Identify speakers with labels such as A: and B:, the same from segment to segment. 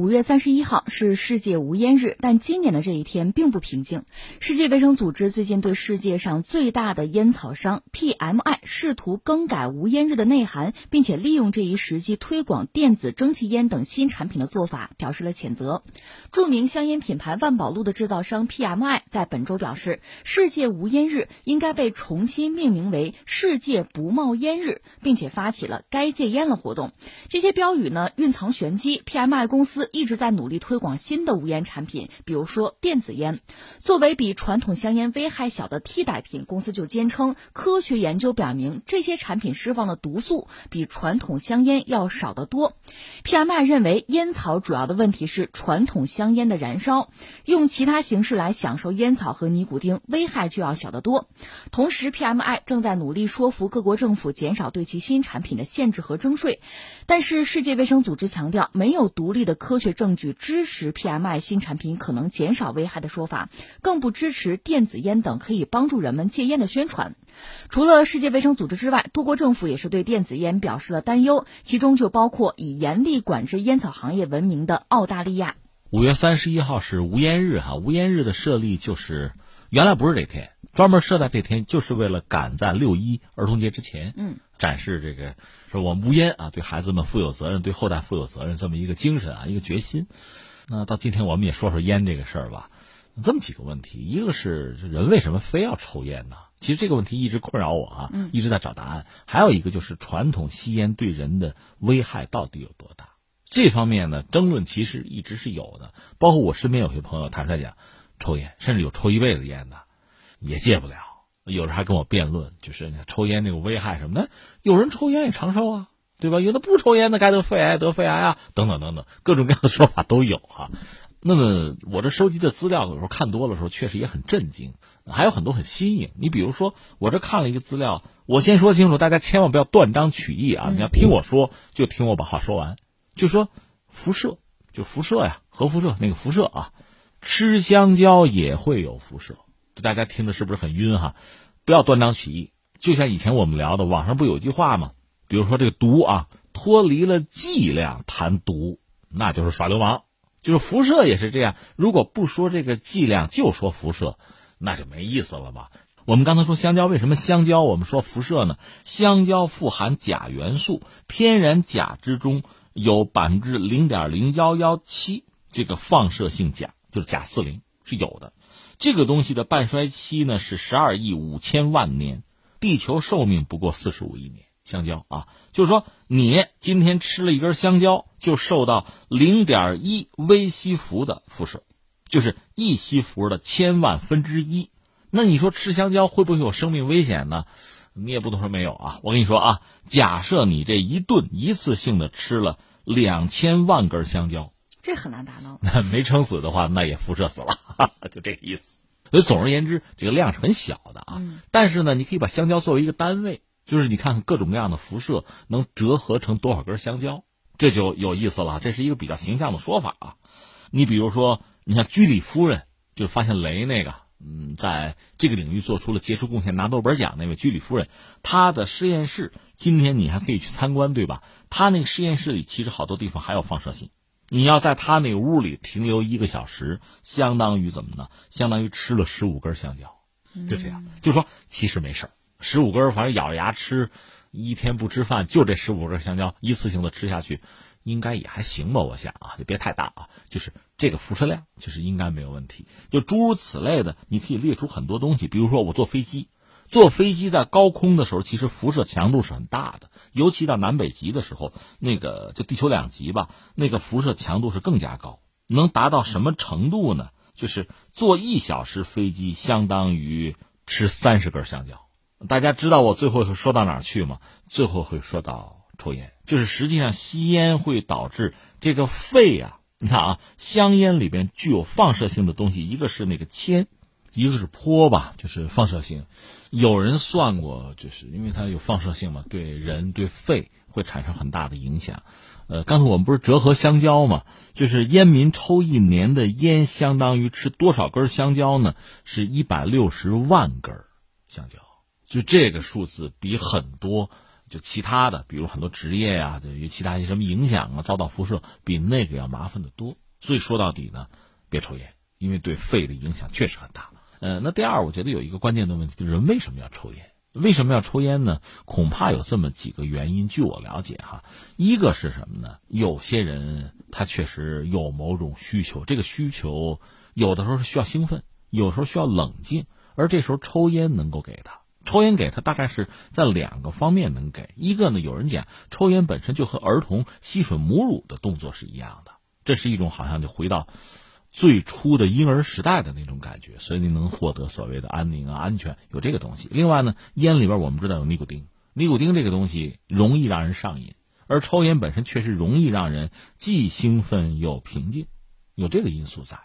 A: 五月三十一号是世界无烟日，但今年的这一天并不平静。世界卫生组织最近对世界上最大的烟草商 PMI 试图更改无烟日的内涵，并且利用这一时机推广电子蒸汽烟等新产品的做法表示了谴责。著名香烟品牌万宝路的制造商 PMI 在本周表示，世界无烟日应该被重新命名为世界不冒烟日，并且发起了该戒烟了活动。这些标语呢蕴藏玄机，PMI 公司。一直在努力推广新的无烟产品，比如说电子烟。作为比传统香烟危害小的替代品，公司就坚称，科学研究表明这些产品释放的毒素比传统香烟要少得多。PMI 认为，烟草主要的问题是传统香烟的燃烧，用其他形式来享受烟草和尼古丁，危害就要小得多。同时，PMI 正在努力说服各国政府减少对其新产品的限制和征税。但是，世界卫生组织强调，没有独立的科。科学证据支持 PMI 新产品可能减少危害的说法，更不支持电子烟等可以帮助人们戒烟的宣传。除了世界卫生组织之外，多国政府也是对电子烟表示了担忧，其中就包括以严厉管制烟草行业闻名的澳大利亚。
B: 五月三十一号是无烟日哈，无烟日的设立就是原来不是这天，专门设在这天就是为了赶在六一儿童节之前，
A: 嗯，
B: 展示这个。说我们无烟啊，对孩子们负有责任，对后代负有责任，这么一个精神啊，一个决心。那到今天我们也说说烟这个事儿吧。这么几个问题，一个是人为什么非要抽烟呢？其实这个问题一直困扰我啊，一直在找答案。还有一个就是传统吸烟对人的危害到底有多大？这方面呢，争论其实一直是有的。包括我身边有些朋友坦率讲，抽烟，甚至有抽一辈子烟的，也戒不了。有人还跟我辩论，就是抽烟这个危害什么的，有人抽烟也长寿啊，对吧？有的不抽烟的该得肺癌得肺癌啊，等等等等，各种各样的说法都有哈。那么我这收集的资料有时候看多了时候，确实也很震惊，还有很多很新颖。你比如说，我这看了一个资料，我先说清楚，大家千万不要断章取义啊！你要听我说，就听我把话说完。就说辐射，就辐射呀，核辐射那个辐射啊，吃香蕉也会有辐射。大家听的是不是很晕哈？不要断章取义。就像以前我们聊的，网上不有句话吗？比如说这个毒啊，脱离了剂量谈毒，那就是耍流氓。就是辐射也是这样，如果不说这个剂量，就说辐射，那就没意思了吧？我们刚才说香蕉，为什么香蕉我们说辐射呢？香蕉富含钾元素，天然钾之中有百分之零点零幺幺七这个放射性钾，就是钾四零是有的。这个东西的半衰期呢是十二亿五千万年，地球寿命不过四十五亿年。香蕉啊，就是说你今天吃了一根香蕉，就受到零点一微西弗的辐射，就是一西弗的千万分之一。那你说吃香蕉会不会有生命危险呢？你也不能说没有啊。我跟你说啊，假设你这一顿一次性的吃了两千万根香蕉。
A: 这很难达到。
B: 那没撑死的话，那也辐射死了，就这个意思。所以总而言之，这个量是很小的啊。但是呢，你可以把香蕉作为一个单位，就是你看看各种各样的辐射能折合成多少根香蕉，这就有意思了。这是一个比较形象的说法啊。你比如说，你像居里夫人，就是发现镭那个，嗯，在这个领域做出了杰出贡献，拿诺贝尔奖那位居里夫人，她的实验室今天你还可以去参观，对吧？她那个实验室里其实好多地方还有放射性。你要在他那个屋里停留一个小时，相当于怎么呢？相当于吃了十五根香蕉，就这样。就说其实没事儿，十五根，反正咬着牙吃，一天不吃饭，就这十五根香蕉，一次性的吃下去，应该也还行吧？我想啊，就别太大啊，就是这个辐射量，就是应该没有问题。就诸如此类的，你可以列出很多东西，比如说我坐飞机。坐飞机在高空的时候，其实辐射强度是很大的，尤其到南北极的时候，那个就地球两极吧，那个辐射强度是更加高，能达到什么程度呢？就是坐一小时飞机相当于吃三十根香蕉。大家知道我最后会说到哪儿去吗？最后会说到抽烟，就是实际上吸烟会导致这个肺啊，你看啊，香烟里边具有放射性的东西，一个是那个铅。一个是坡吧，就是放射性。有人算过，就是因为它有放射性嘛，对人对肺会产生很大的影响。呃，刚才我们不是折合香蕉嘛，就是烟民抽一年的烟，相当于吃多少根香蕉呢？是一百六十万根香蕉。就这个数字，比很多就其他的，比如很多职业呀，对于其他一些什么影响啊，遭到辐射，比那个要麻烦的多。所以说到底呢，别抽烟，因为对肺的影响确实很大。呃，那第二，我觉得有一个关键的问题，就是人为什么要抽烟？为什么要抽烟呢？恐怕有这么几个原因。据我了解，哈，一个是什么呢？有些人他确实有某种需求，这个需求有的时候是需要兴奋，有时候需要冷静，而这时候抽烟能够给他。抽烟给他大概是在两个方面能给。一个呢，有人讲抽烟本身就和儿童吸吮母乳的动作是一样的，这是一种好像就回到。最初的婴儿时代的那种感觉，所以你能获得所谓的安宁啊、安全，有这个东西。另外呢，烟里边我们知道有尼古丁，尼古丁这个东西容易让人上瘾，而抽烟本身确实容易让人既兴奋又平静，有这个因素在，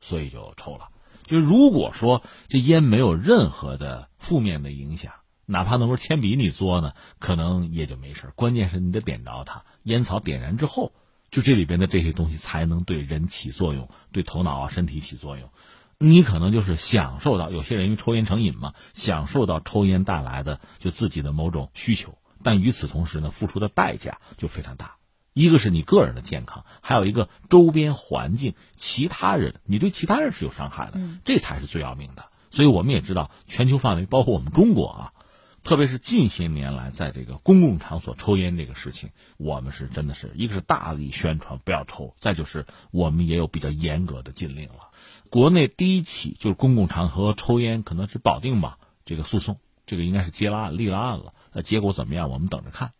B: 所以就抽了。就如果说这烟没有任何的负面的影响，哪怕那根铅笔你嘬呢，可能也就没事。关键是你得点着它，烟草点燃之后。就这里边的这些东西才能对人起作用，对头脑啊、身体起作用。你可能就是享受到有些人因为抽烟成瘾嘛，享受到抽烟带来的就自己的某种需求，但与此同时呢，付出的代价就非常大。一个是你个人的健康，还有一个周边环境、其他人，你对其他人是有伤害的，这才是最要命的。所以我们也知道，全球范围包括我们中国啊。特别是近些年来，在这个公共场所抽烟这个事情，我们是真的是一个是大力宣传不要抽，再就是我们也有比较严格的禁令了。国内第一起就是公共场合抽烟可能是保定吧，这个诉讼，这个应该是接了案立了案了，那结果怎么样？我们等着看。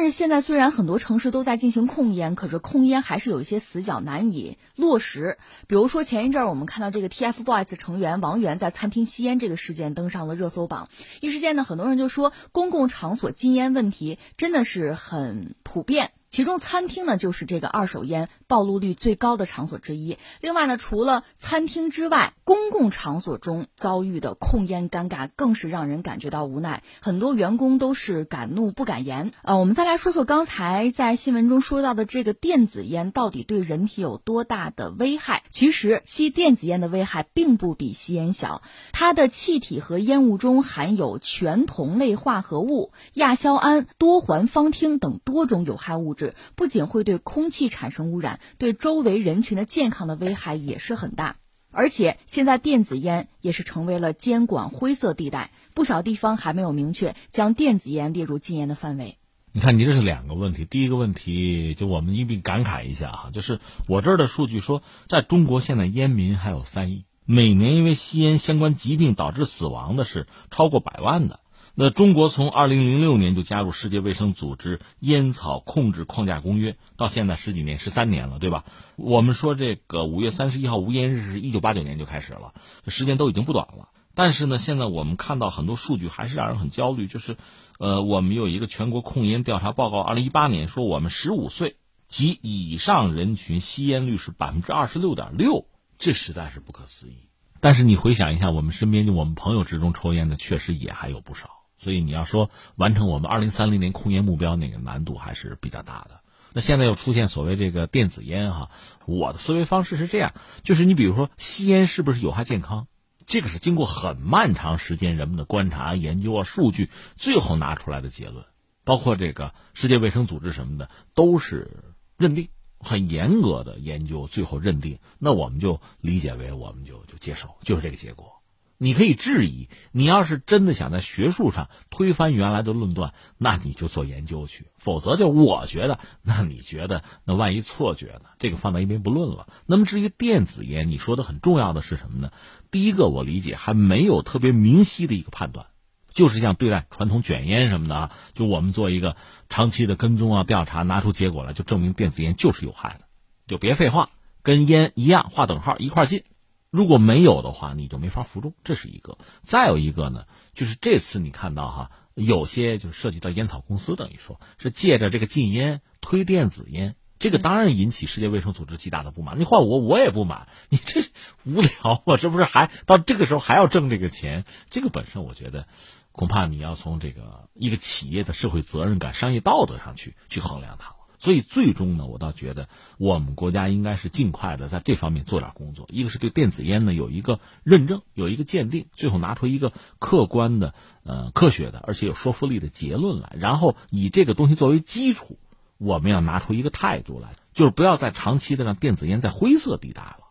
A: 但是现在虽然很多城市都在进行控烟，可是控烟还是有一些死角难以落实。比如说前一阵儿我们看到这个 TFBOYS 成员王源在餐厅吸烟这个事件登上了热搜榜，一时间呢，很多人就说公共场所禁烟问题真的是很普遍。其中，餐厅呢就是这个二手烟暴露率最高的场所之一。另外呢，除了餐厅之外，公共场所中遭遇的控烟尴尬更是让人感觉到无奈。很多员工都是敢怒不敢言。呃，我们再来说说刚才在新闻中说到的这个电子烟到底对人体有多大的危害？其实，吸电子烟的危害并不比吸烟小。它的气体和烟雾中含有全酮类化合物、亚硝胺、多环芳烃等多种有害物不仅会对空气产生污染，对周围人群的健康的危害也是很大。而且现在电子烟也是成为了监管灰色地带，不少地方还没有明确将电子烟列入禁烟的范围。
B: 你看，你这是两个问题。第一个问题，就我们一并感慨一下哈，就是我这儿的数据说，在中国现在烟民还有三亿，每年因为吸烟相关疾病导致死亡的是超过百万的。那中国从二零零六年就加入世界卫生组织烟草控制框架公约，到现在十几年，十三年了，对吧？我们说这个五月三十一号无烟日是一九八九年就开始了，时间都已经不短了。但是呢，现在我们看到很多数据还是让人很焦虑，就是，呃，我们有一个全国控烟调查报告，二零一八年说我们十五岁及以上人群吸烟率是百分之二十六点六，这实在是不可思议。但是你回想一下，我们身边就我们朋友之中抽烟的，确实也还有不少。所以你要说完成我们二零三零年控烟目标，那个难度还是比较大的。那现在又出现所谓这个电子烟哈，我的思维方式是这样：就是你比如说吸烟是不是有害健康，这个是经过很漫长时间人们的观察、研究啊、数据，最后拿出来的结论。包括这个世界卫生组织什么的，都是认定很严格的研究，最后认定。那我们就理解为我们就就接受，就是这个结果。你可以质疑，你要是真的想在学术上推翻原来的论断，那你就做研究去；否则，就我觉得，那你觉得，那万一错觉呢？这个放到一边不论了。那么，至于电子烟，你说的很重要的是什么呢？第一个，我理解还没有特别明晰的一个判断，就是像对待传统卷烟什么的啊，就我们做一个长期的跟踪啊调查，拿出结果来，就证明电子烟就是有害的，就别废话，跟烟一样划等号，一块进。如果没有的话，你就没法服众，这是一个。再有一个呢，就是这次你看到哈，有些就涉及到烟草公司，等于说是借着这个禁烟推电子烟，这个当然引起世界卫生组织极大的不满。你换我，我也不满。你这无聊啊，这不是还到这个时候还要挣这个钱？这个本身我觉得，恐怕你要从这个一个企业的社会责任感、商业道德上去去衡量它。所以最终呢，我倒觉得我们国家应该是尽快的在这方面做点工作。一个是对电子烟呢有一个认证，有一个鉴定，最后拿出一个客观的、呃科学的，而且有说服力的结论来。然后以这个东西作为基础，我们要拿出一个态度来，就是不要再长期的让电子烟在灰色地带了。